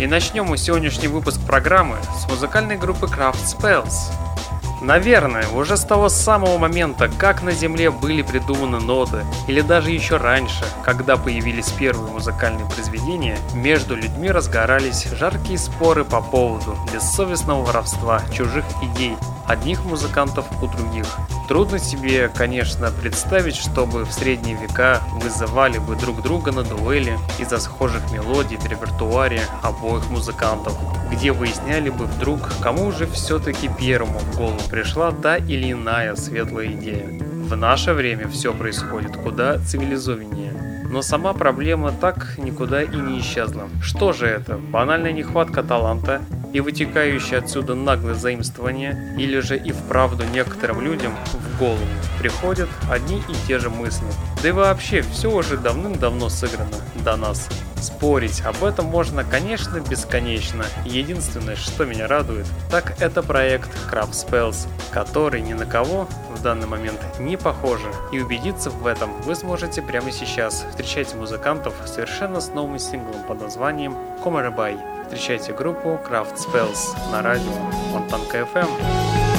И начнем мы сегодняшний выпуск программы с музыкальной группы Craft Spells. Наверное, уже с того самого момента, как на Земле были придуманы ноты, или даже еще раньше, когда появились первые музыкальные произведения, между людьми разгорались жаркие споры по поводу бессовестного воровства чужих идей одних музыкантов у других. Трудно себе, конечно, представить, чтобы в средние века вызывали бы друг друга на дуэли из-за схожих мелодий в репертуаре обоих музыкантов, где выясняли бы вдруг, кому же все-таки первому в голову пришла та или иная светлая идея. В наше время все происходит куда цивилизованнее. Но сама проблема так никуда и не исчезла. Что же это? Банальная нехватка таланта и вытекающее отсюда наглое заимствование, или же и вправду некоторым людям в голову приходят одни и те же мысли. Да и вообще, все уже давным-давно сыграно до нас. Спорить об этом можно, конечно, бесконечно. Единственное, что меня радует, так это проект Craft Spells, который ни на кого в данный момент не похоже. И убедиться в этом вы сможете прямо сейчас. Встречайте музыкантов совершенно с новым синглом под названием Комарабай. Встречайте группу Craft Spells на радио Фонтанка FM.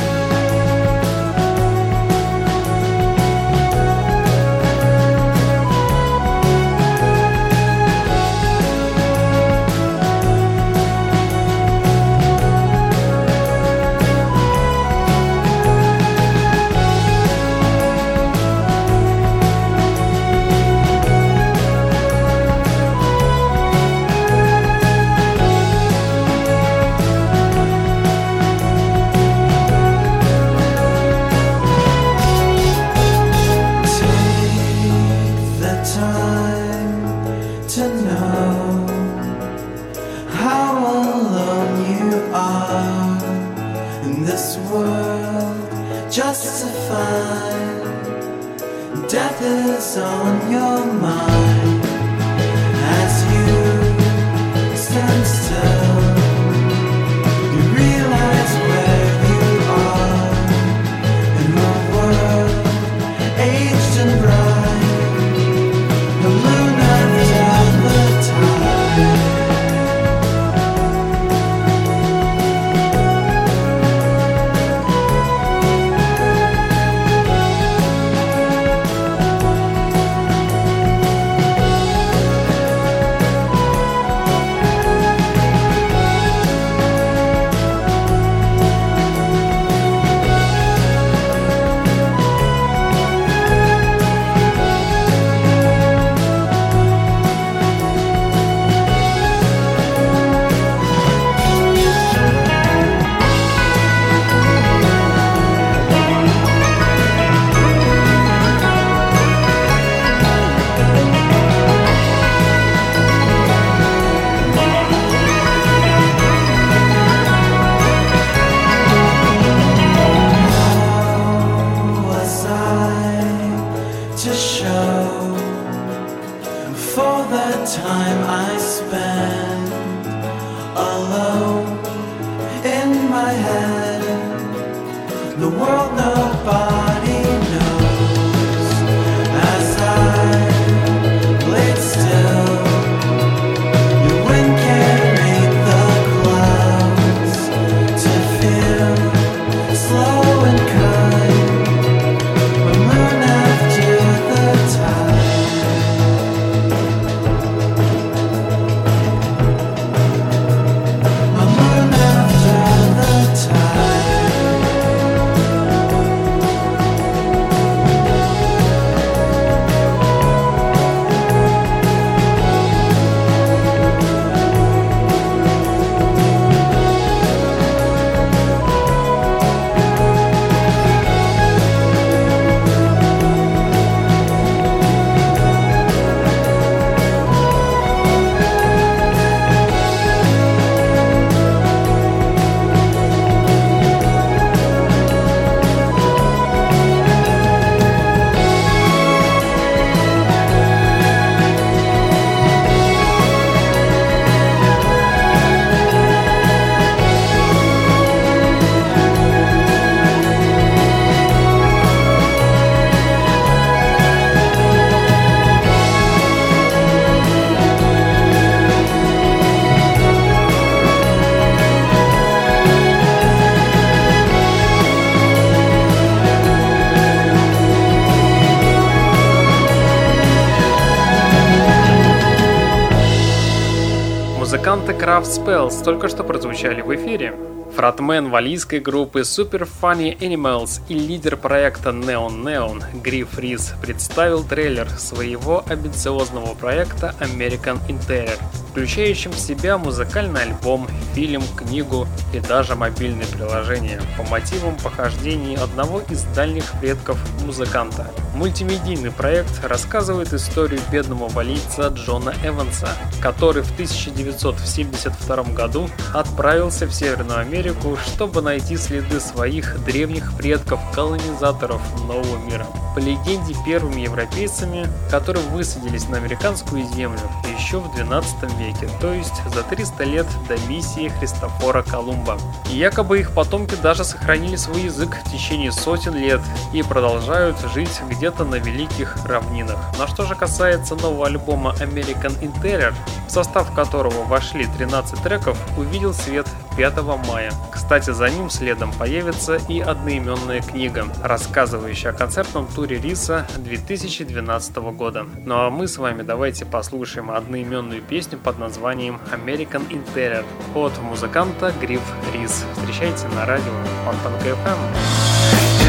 Craft Spells только что прозвучали в эфире. Фронтмен валийской группы Super Funny Animals и лидер проекта Neon Neon Гриф Рис представил трейлер своего амбициозного проекта American Interior, включающим в себя музыкальный альбом, фильм, книгу и даже мобильное приложение по мотивам похождений одного из дальних предков музыканта. Мультимедийный проект рассказывает историю бедного валийца Джона Эванса, который в 1972 году отправился в Северную Америку, чтобы найти следы своих древних предков-колонизаторов Нового мира. По легенде, первыми европейцами, которые высадились на американскую землю еще в 12 веке, то есть за 300 лет до миссии Христофора Колумба. И якобы их потомки даже сохранили свой язык в течение сотен лет и продолжают жить где-то на великих равнинах. Но что же касается нового альбома American Interior, в состав которого вошли 13 треков, увидел свет 5 мая. Кстати, за ним следом появится и одноименная книга, рассказывающая о концертном туре Риса 2012 года. Ну а мы с вами давайте послушаем одноименную песню под названием American Interior от музыканта Гриф Рис. Встречайте на радио Фонтанка FM.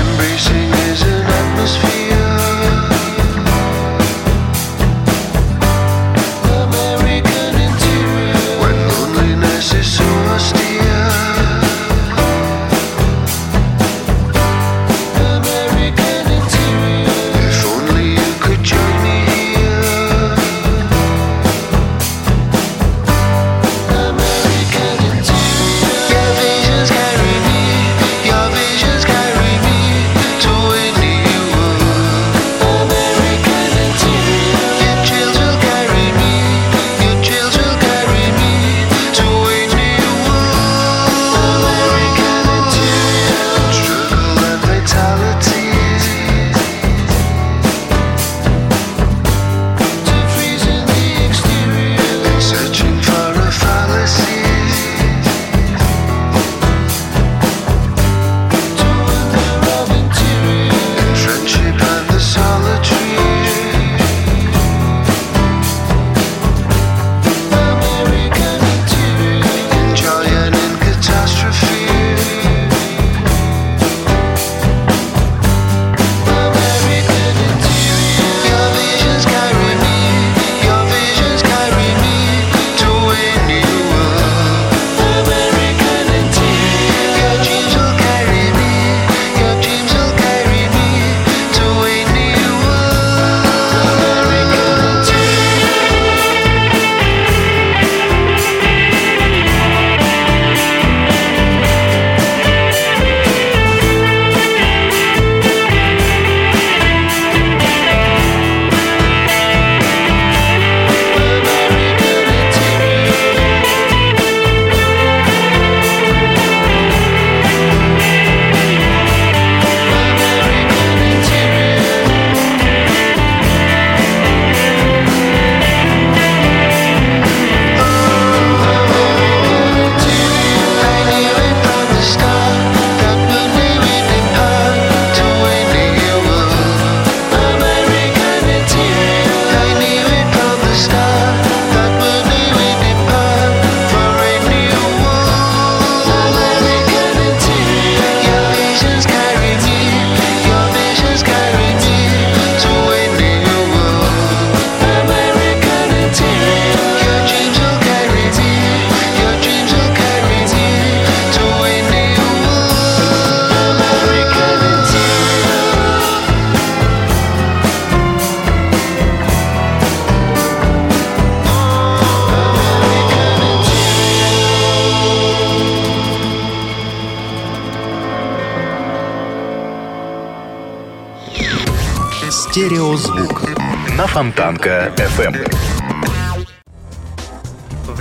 Embracing is an atmosphere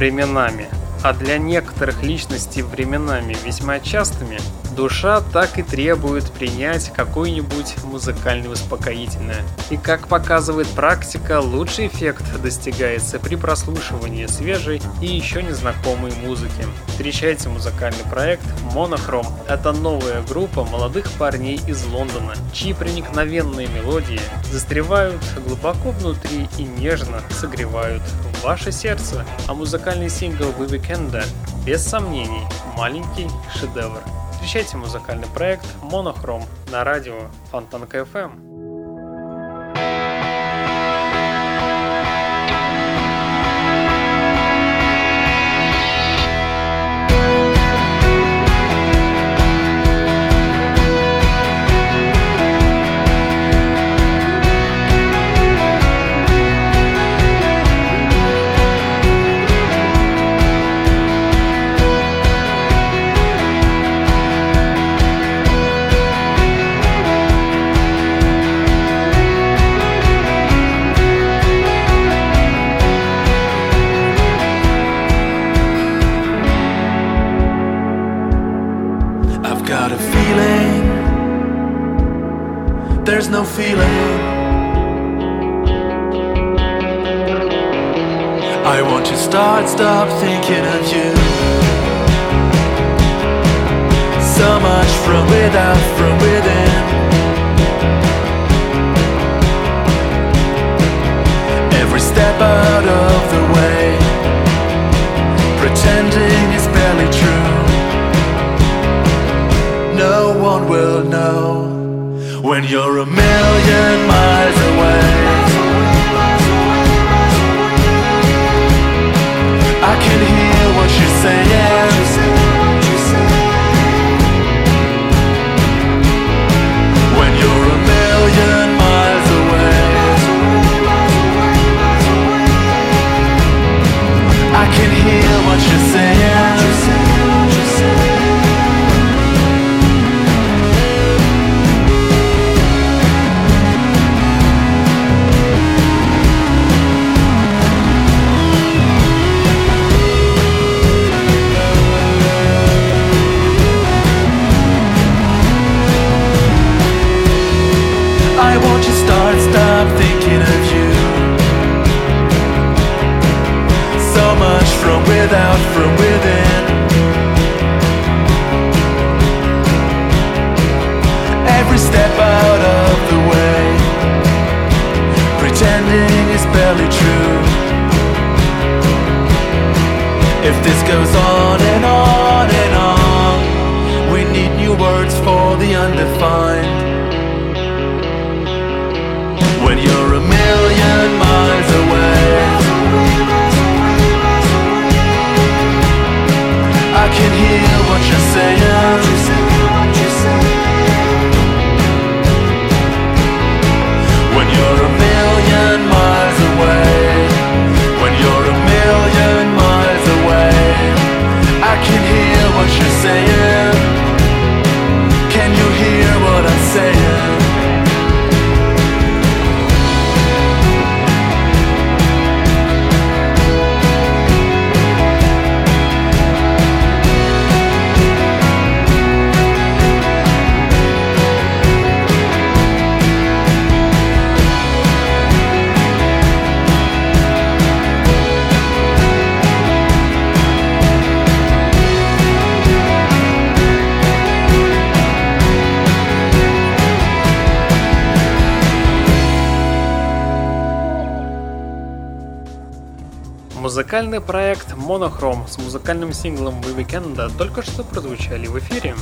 Временами, а для некоторых личностей временами весьма частыми, душа так и требует принять какое-нибудь музыкальное успокоительное. И как показывает практика, лучший эффект достигается при прослушивании свежей и еще незнакомой музыки. Встречайте музыкальный проект Monochrome. Это новая группа молодых парней из Лондона, чьи проникновенные мелодии застревают глубоко внутри и нежно согревают ваше сердце, а музыкальный сингл «We Weekend» без сомнений маленький шедевр. Встречайте музыкальный проект «Монохром» на радио Фонтанка FM. Музыкальный проект Monochrome с музыкальным синглом We Weekend только что прозвучали в эфире.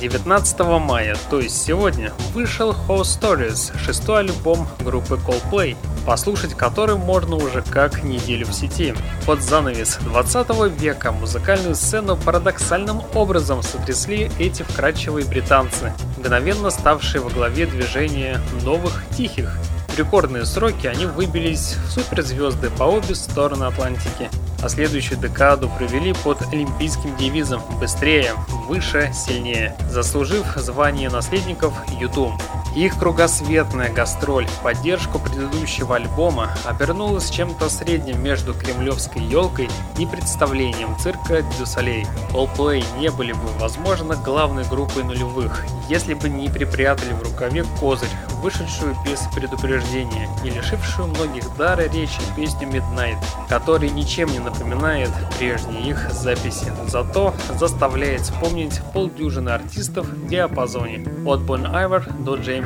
19 мая, то есть сегодня, вышел House Stories, шестой альбом группы Coldplay, послушать который можно уже как неделю в сети. Под занавес 20 века музыкальную сцену парадоксальным образом сотрясли эти вкрадчивые британцы, мгновенно ставшие во главе движения новых тихих рекордные сроки они выбились в суперзвезды по обе стороны Атлантики, а следующую декаду провели под олимпийским девизом «Быстрее, выше, сильнее», заслужив звание наследников YouTube. Их кругосветная гастроль в поддержку предыдущего альбома обернулась чем-то средним между кремлевской елкой и представлением цирка Дюсалей. Coldplay не были бы, возможно, главной группой нулевых, если бы не припрятали в рукаве козырь, вышедшую без предупреждения и лишившую многих дара речи песню Midnight, который ничем не напоминает прежние их записи, зато заставляет вспомнить полдюжины артистов в диапазоне от Бон Айвер до Джеймса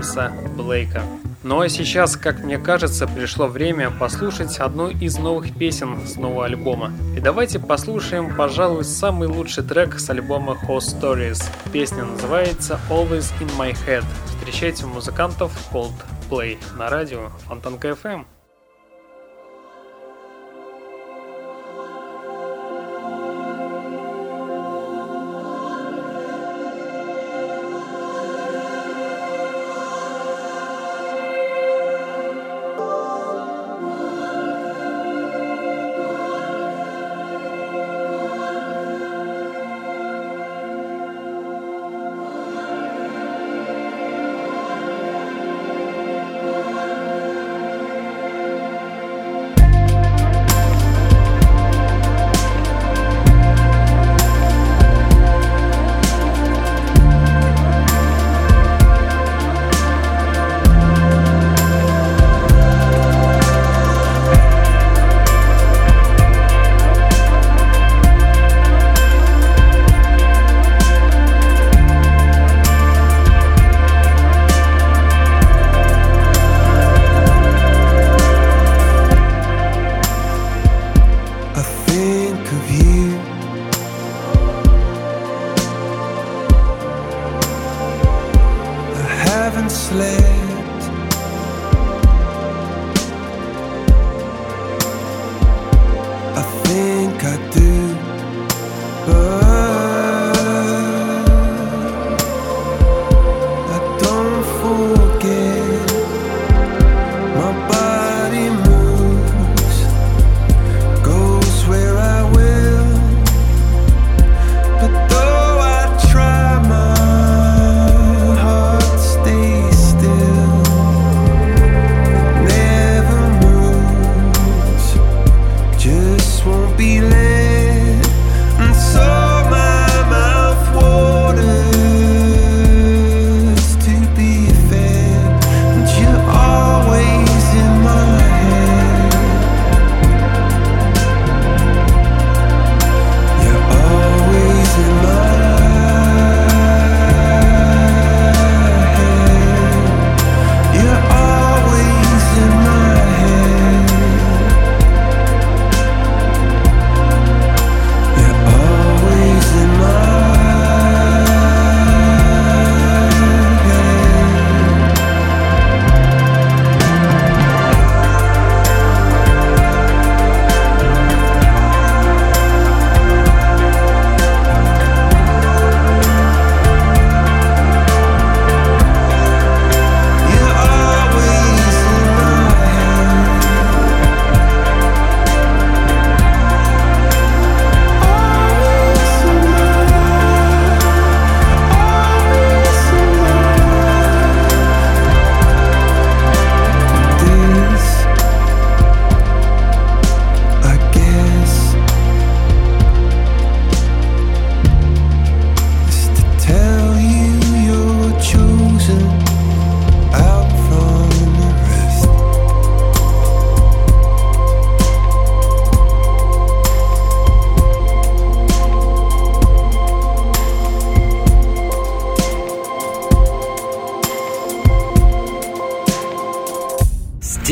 Блейка. Ну а сейчас, как мне кажется, пришло время послушать одну из новых песен с нового альбома. И давайте послушаем, пожалуй, самый лучший трек с альбома Host Stories. Песня называется Always in My Head. Встречайте музыкантов Coldplay на радио Фонтанка FM.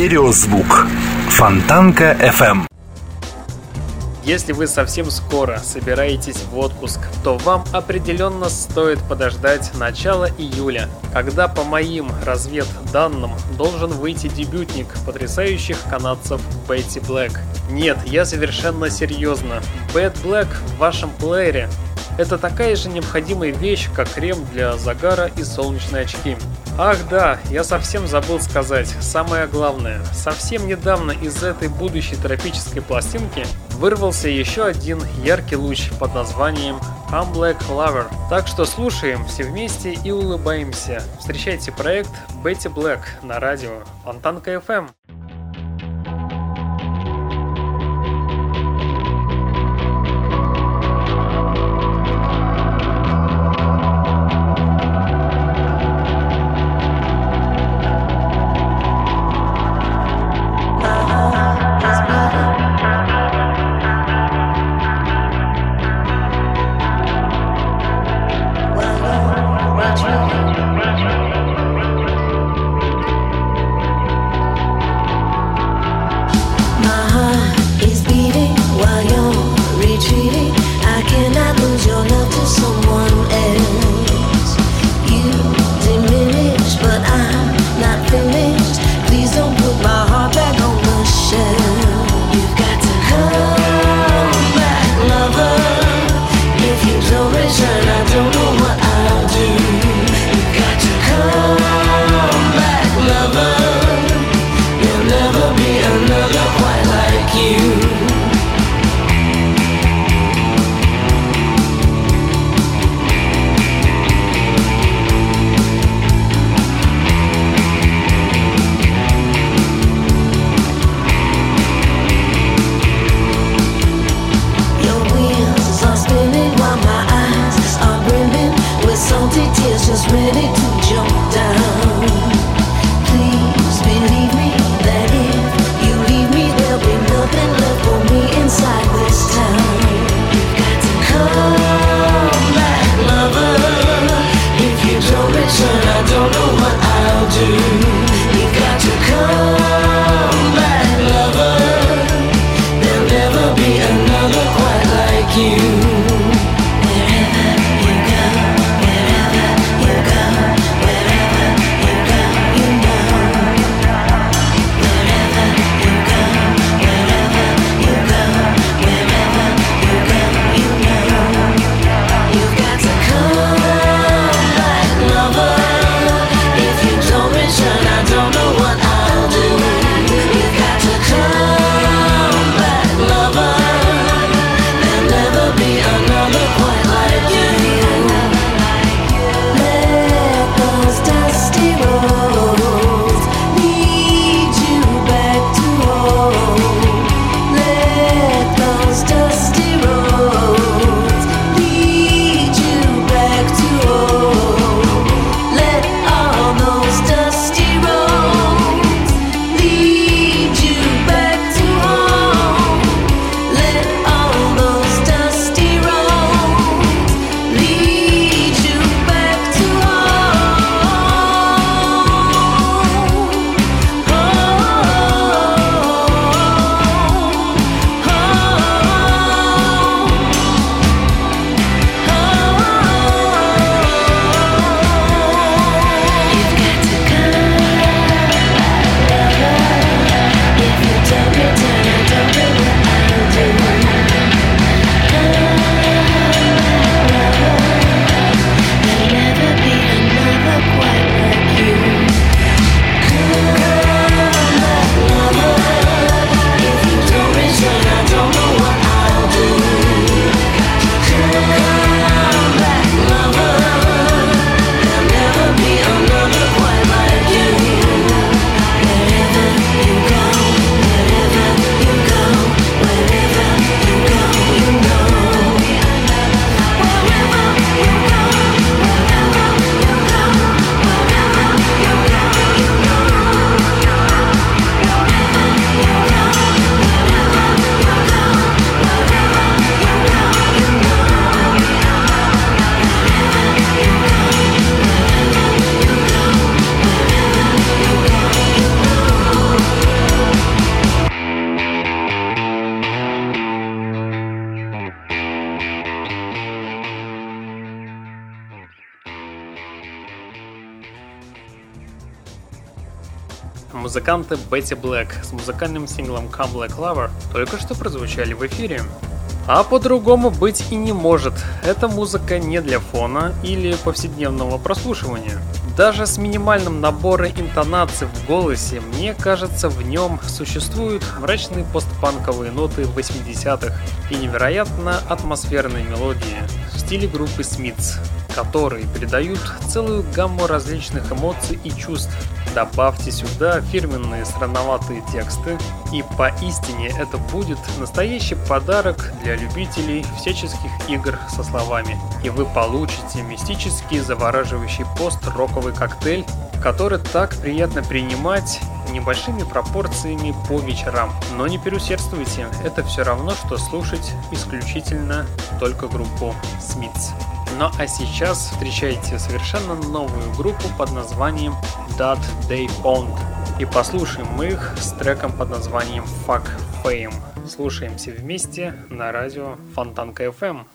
Стереозвук. Фонтанка FM. Если вы совсем скоро собираетесь в отпуск, то вам определенно стоит подождать начала июля, когда по моим разведданным должен выйти дебютник потрясающих канадцев Бетти Блэк. Нет, я совершенно серьезно. Bad Black в вашем плеере это такая же необходимая вещь, как крем для загара и солнечные очки. Ах да, я совсем забыл сказать, самое главное. Совсем недавно из этой будущей тропической пластинки вырвался еще один яркий луч под названием I'm Black Lover. Так что слушаем все вместе и улыбаемся. Встречайте проект Betty Black на радио Фонтанка FM. Музыканты Бетти Блэк с музыкальным синглом Come Black Lover только что прозвучали в эфире. А по-другому быть и не может. Эта музыка не для фона или повседневного прослушивания. Даже с минимальным набором интонаций в голосе, мне кажется, в нем существуют мрачные постпанковые ноты 80-х и невероятно атмосферные мелодии в стиле группы Смитс, которые передают целую гамму различных эмоций и чувств, Добавьте сюда фирменные странноватые тексты, и поистине это будет настоящий подарок для любителей всяческих игр со словами. И вы получите мистический завораживающий пост-роковый коктейль, который так приятно принимать небольшими пропорциями по вечерам. Но не переусердствуйте, это все равно, что слушать исключительно только группу Смитс. Ну а сейчас встречайте совершенно новую группу под названием That They Pond. И послушаем их с треком под названием Fuck Fame. Слушаемся вместе на радио Фонтанка FM.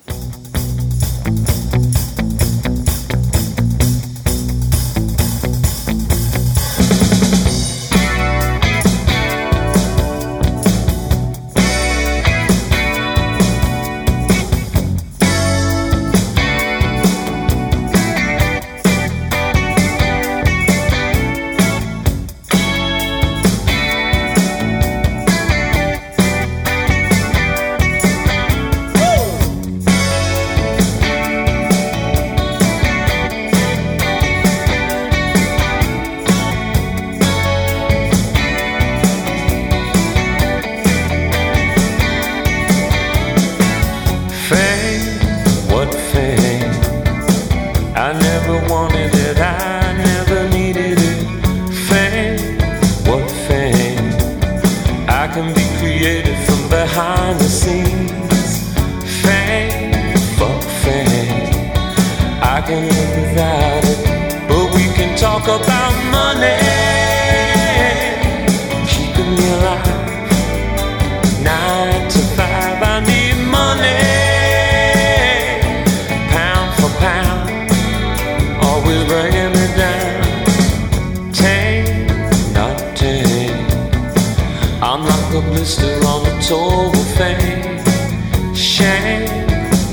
can be created from behind the scenes. Fame, for fame. I can live without it, but we can talk about money. soul fame. Shame,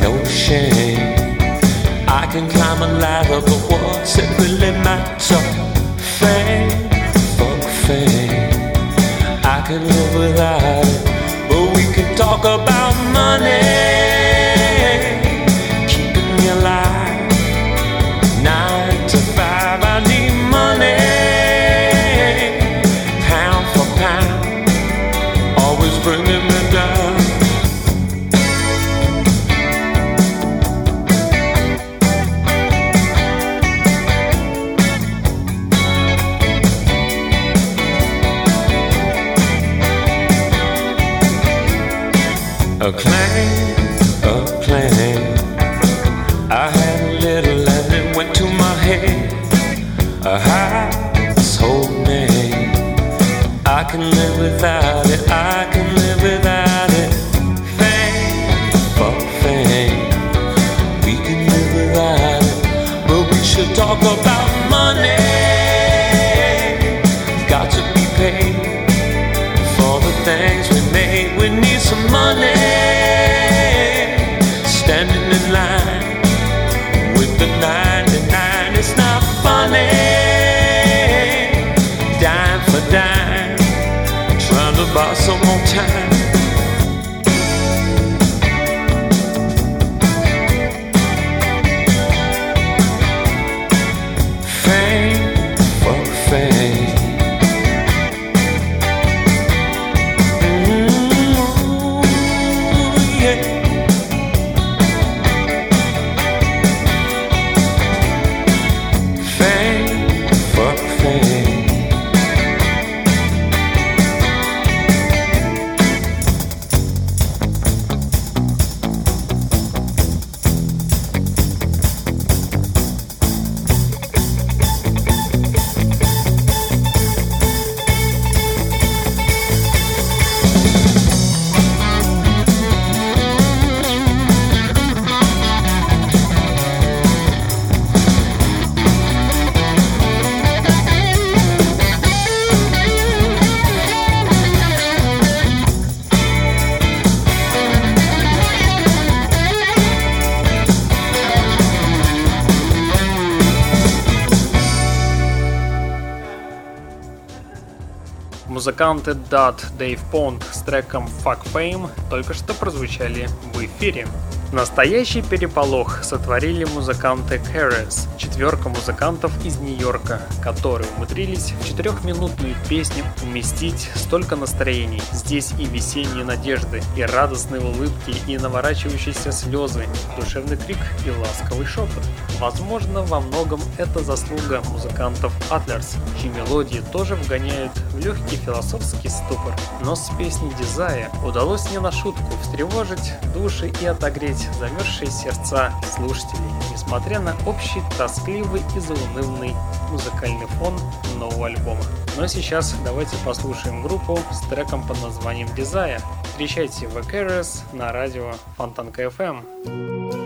no shame. I can climb a ladder, but what's it really matter? Fame, fuck fame. I can live without it, but we can talk about money. Some more time. Музыканты Dot Dave Pond с треком Fuck Fame только что прозвучали в эфире. Настоящий переполох сотворили музыканты Caress, четверка музыкантов из Нью-Йорка, которые умудрились в четырехминутную песню уместить столько настроений. Здесь и весенние надежды, и радостные улыбки, и наворачивающиеся слезы, душевный крик и ласковый шепот. Возможно, во многом это заслуга музыкантов Атлерс, чьи мелодии тоже вгоняют в легкий философский ступор. Но с песней Дизая удалось не на шутку встревожить души и отогреть замерзшие сердца слушателей, несмотря на общий тоскливый и заунывный музыкальный фон нового альбома. Но сейчас давайте послушаем группу с треком под названием Desire. Встречайте Vacaris на радио Фонтанка FM.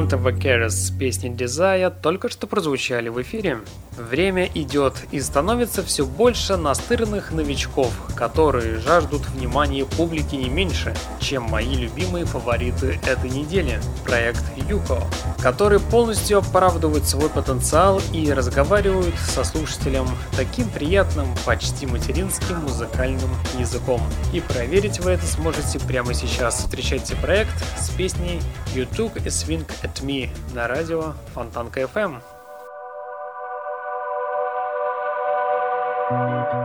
Музыканты Vacaris с песней Desire только что прозвучали в эфире. Время идет и становится все больше настырных новичков, которые жаждут внимания публики не меньше, чем мои любимые фавориты этой недели – проект Юко, который полностью оправдывает свой потенциал и разговаривают со слушателем таким приятным, почти материнским музыкальным языком. И проверить вы это сможете прямо сейчас. Встречайте проект с песней You Took a Swing at Me на радио Фонтанка FM. Thank you.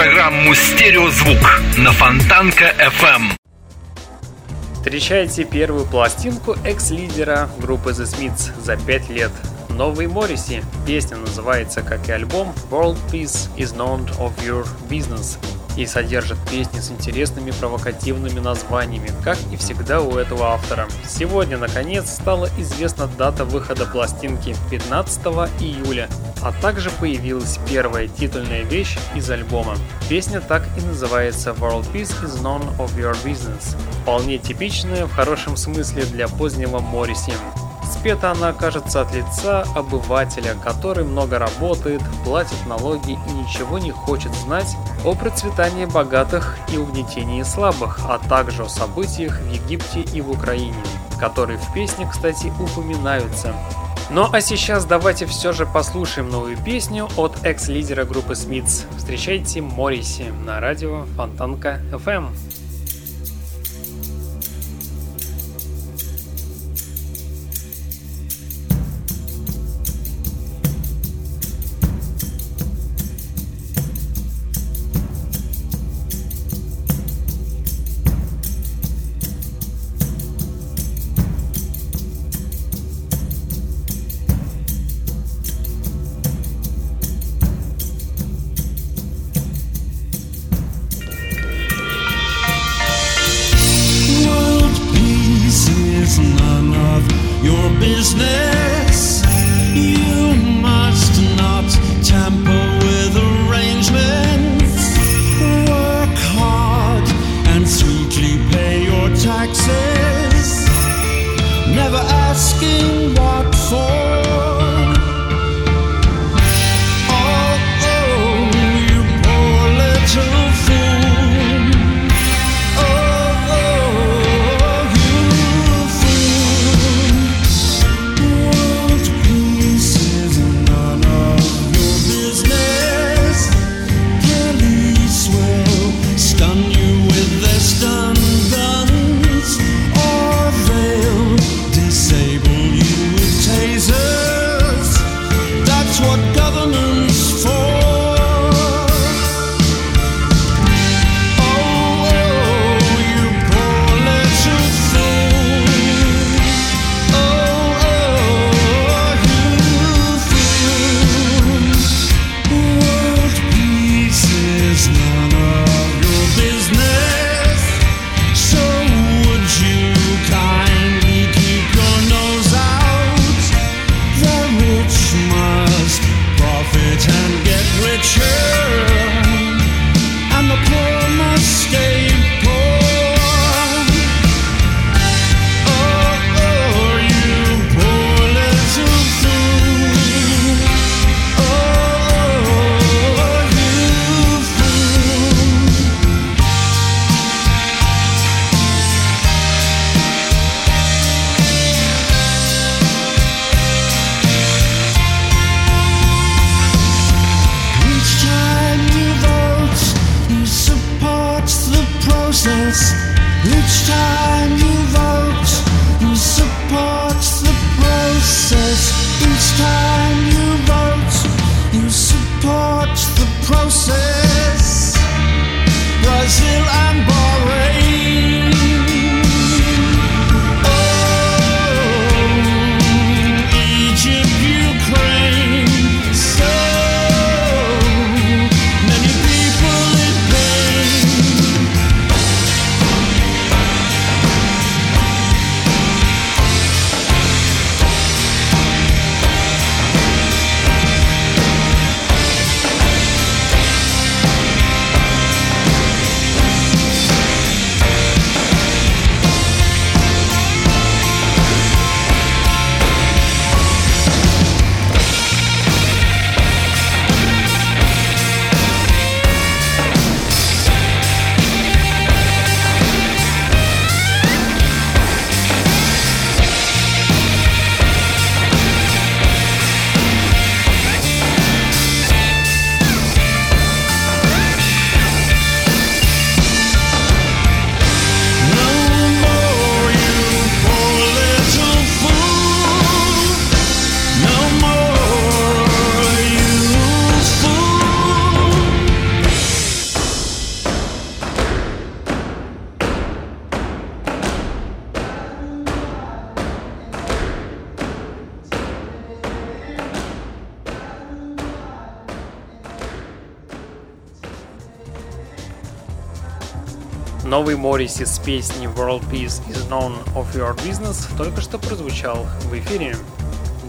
Программу «Стереозвук» на Фонтанка FM. Встречайте первую пластинку экс-лидера группы The Smiths за пять лет. Новый Морриси. Песня называется, как и альбом, World Peace is None of Your Business и содержит песни с интересными провокативными названиями, как и всегда у этого автора. Сегодня, наконец, стала известна дата выхода пластинки 15 июля, а также появилась первая титульная вещь из альбома. Песня так и называется World Peace is None of Your Business, вполне типичная в хорошем смысле для позднего Морриси. Спета она окажется от лица обывателя, который много работает, платит налоги и ничего не хочет знать о процветании богатых и угнетении слабых, а также о событиях в Египте и в Украине, которые в песне, кстати, упоминаются. Ну а сейчас давайте все же послушаем новую песню от экс-лидера группы Смитс. Встречайте Морриси на радио Фонтанка FM. your business. Новый Морриси с песней World Peace is None of Your Business только что прозвучал в эфире.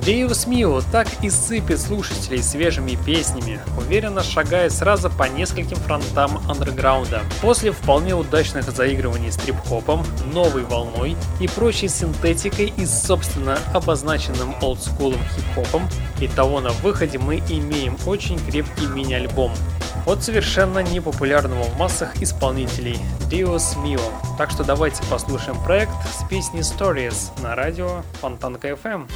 Deus Mio так и сыпет слушателей свежими песнями, уверенно шагая сразу по нескольким фронтам андерграунда. После вполне удачных заигрываний с трип-хопом, новой волной и прочей синтетикой и собственно обозначенным олдскулом хип-хопом, и того на выходе мы имеем очень крепкий мини-альбом, от совершенно непопулярного в массах исполнителей Dios Mio. Так что давайте послушаем проект с песней Stories на радио Фонтанка FM.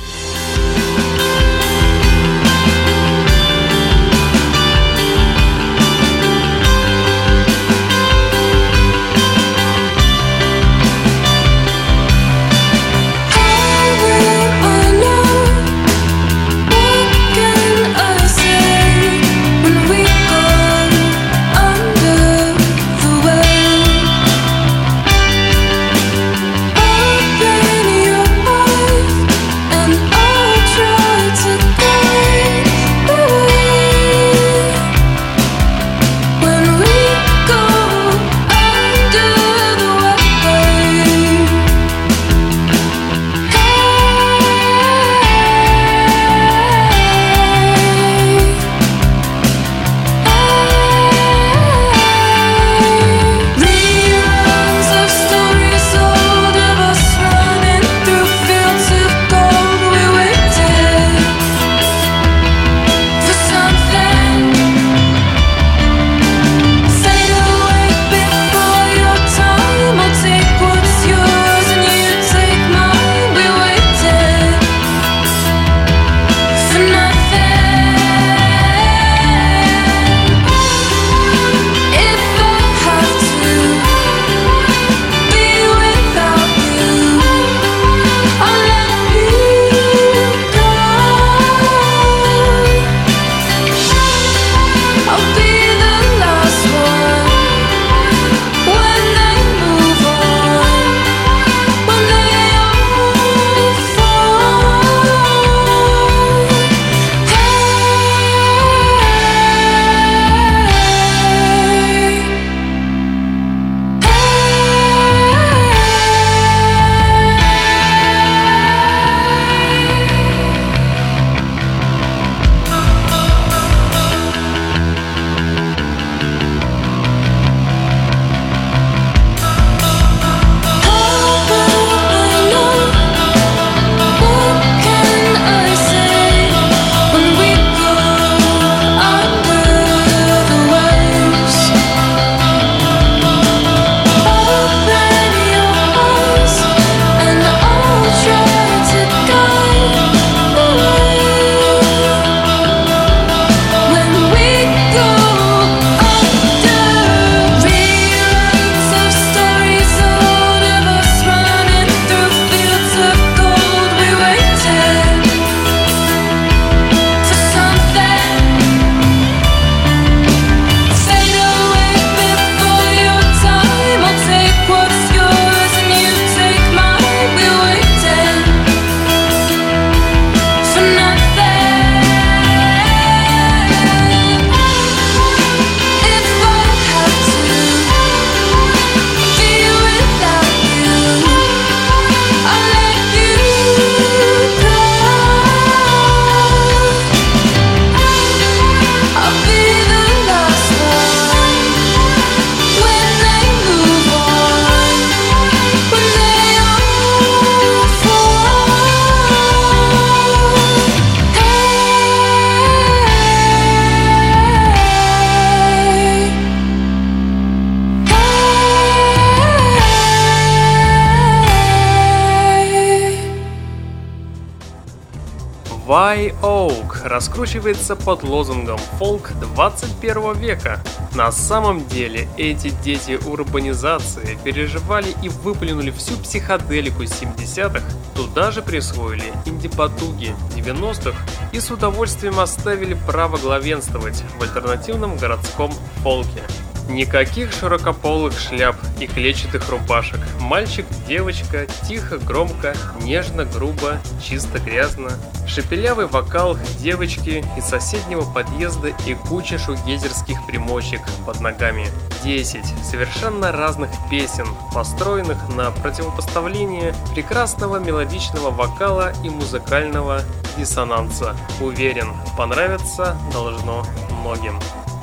Раскручивается под лозунгом «Фолк 21 века». На самом деле эти дети урбанизации переживали и выплюнули всю психоделику 70-х, туда же присвоили инди-потуги 90-х и с удовольствием оставили право главенствовать в альтернативном городском фолке. Никаких широкополых шляп и клетчатых рубашек. Мальчик, девочка, тихо, громко, нежно, грубо, чисто, грязно. Шепелявый вокал девочки из соседнего подъезда и куча шугезерских примочек под ногами. Десять совершенно разных песен, построенных на противопоставлении прекрасного мелодичного вокала и музыкального диссонанса. Уверен, понравится должно многим.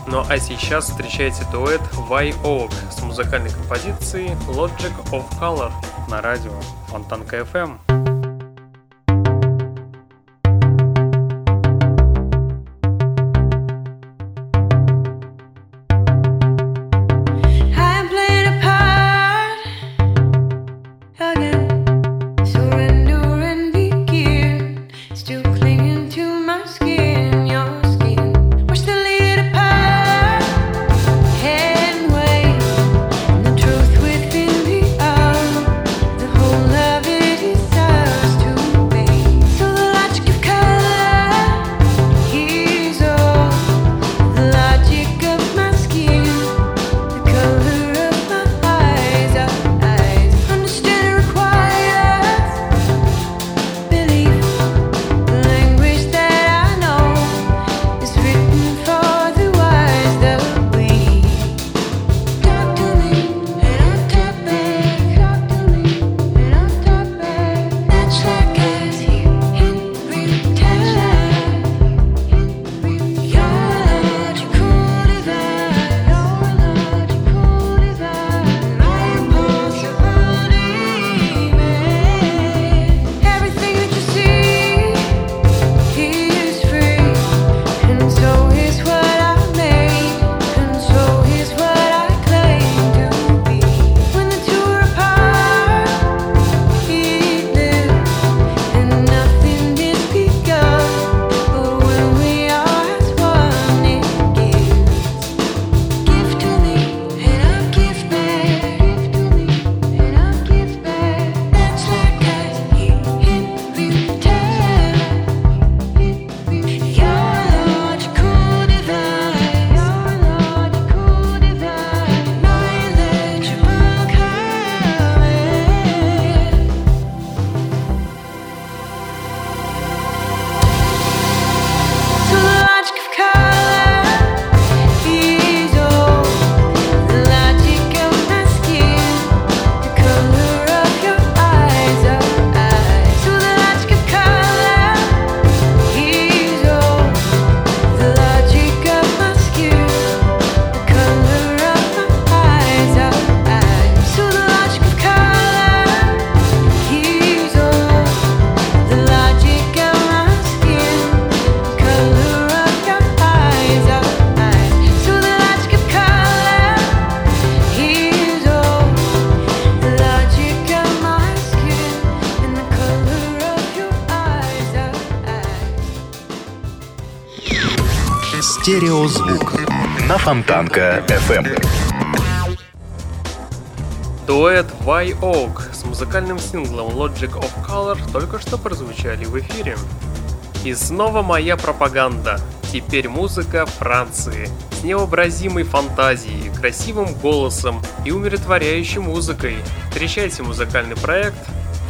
Ну а сейчас встречайте дуэт Why Oak с музыкальной композицией Logic of Color на радио Фонтанка FM. Музыкальным синглом Logic of Color только что прозвучали в эфире. И снова моя пропаганда. Теперь музыка Франции с невообразимой фантазией, красивым голосом и умиротворяющей музыкой. Встречайте музыкальный проект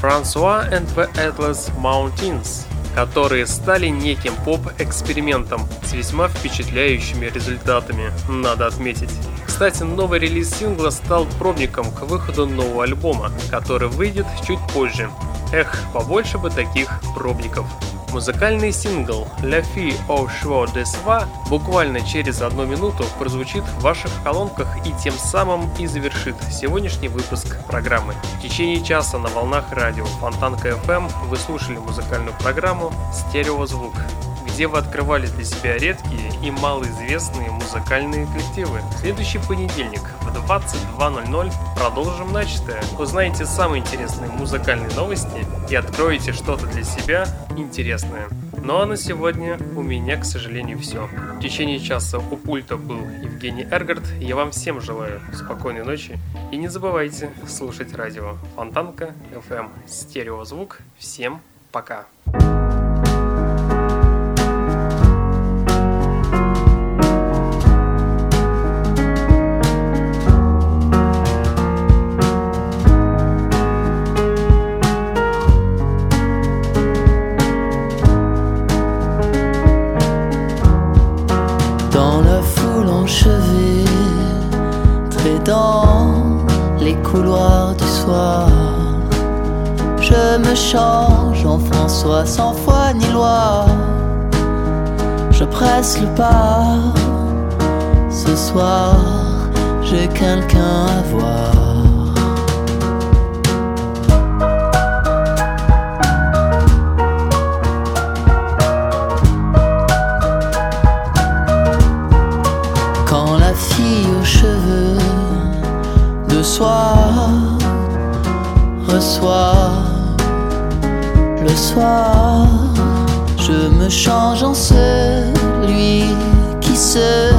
François and the Atlas Mountains которые стали неким поп-экспериментом с весьма впечатляющими результатами, надо отметить. Кстати, новый релиз сингла стал пробником к выходу нового альбома, который выйдет чуть позже. Эх, побольше бы таких пробников. Музыкальный сингл «La Fille au Chevaux de Soie» буквально через одну минуту прозвучит в ваших колонках и тем самым и завершит сегодняшний выпуск программы. В течение часа на волнах радио Фонтанка FM вы слушали музыкальную программу «Стереозвук» где вы открывали для себя редкие и малоизвестные музыкальные коллективы. В следующий понедельник в 22.00 продолжим начатое. Узнаете самые интересные музыкальные новости и откроете что-то для себя интересное. Ну а на сегодня у меня, к сожалению, все. В течение часа у пульта был Евгений Эргард. Я вам всем желаю спокойной ночи. И не забывайте слушать радио Фонтанка, FM, стереозвук. Всем пока. je me change en François sans foi ni loi. Je presse le pas. Ce soir, j'ai quelqu'un à voir. Quand la fille aux cheveux de soie reçoit soir, je me change en celui qui se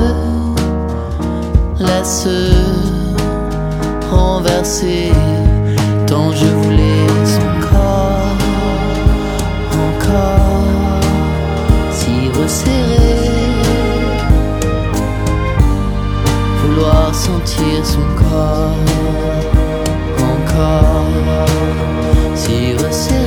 laisse renverser. Tant je voulais son corps encore si resserré vouloir sentir son corps encore si resserré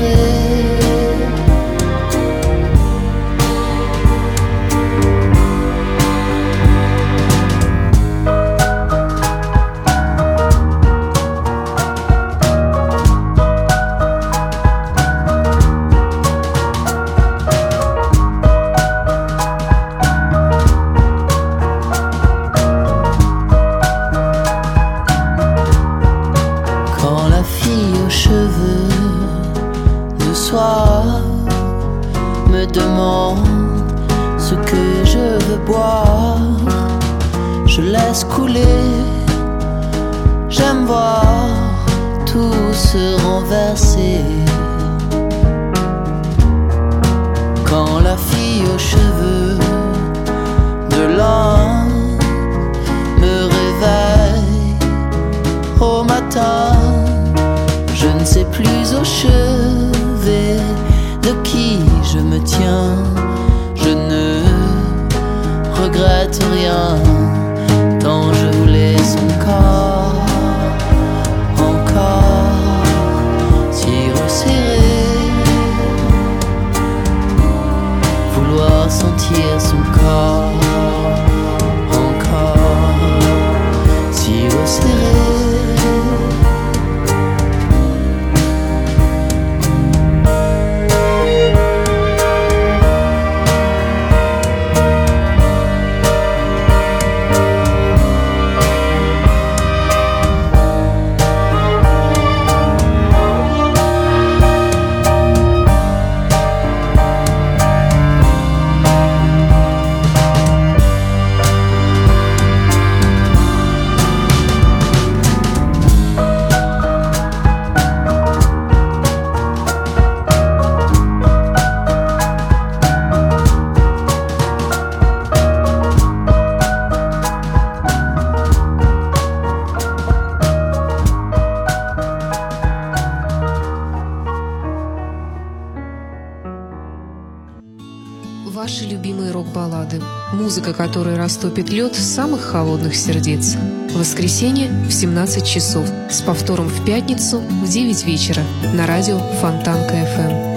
музыка, которая растопит лед самых холодных сердец. В воскресенье в 17 часов, с повтором в пятницу в 9 вечера на радио Фонтанка FM.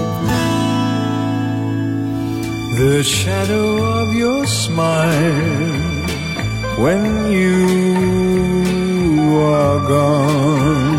The shadow of your smile when you are gone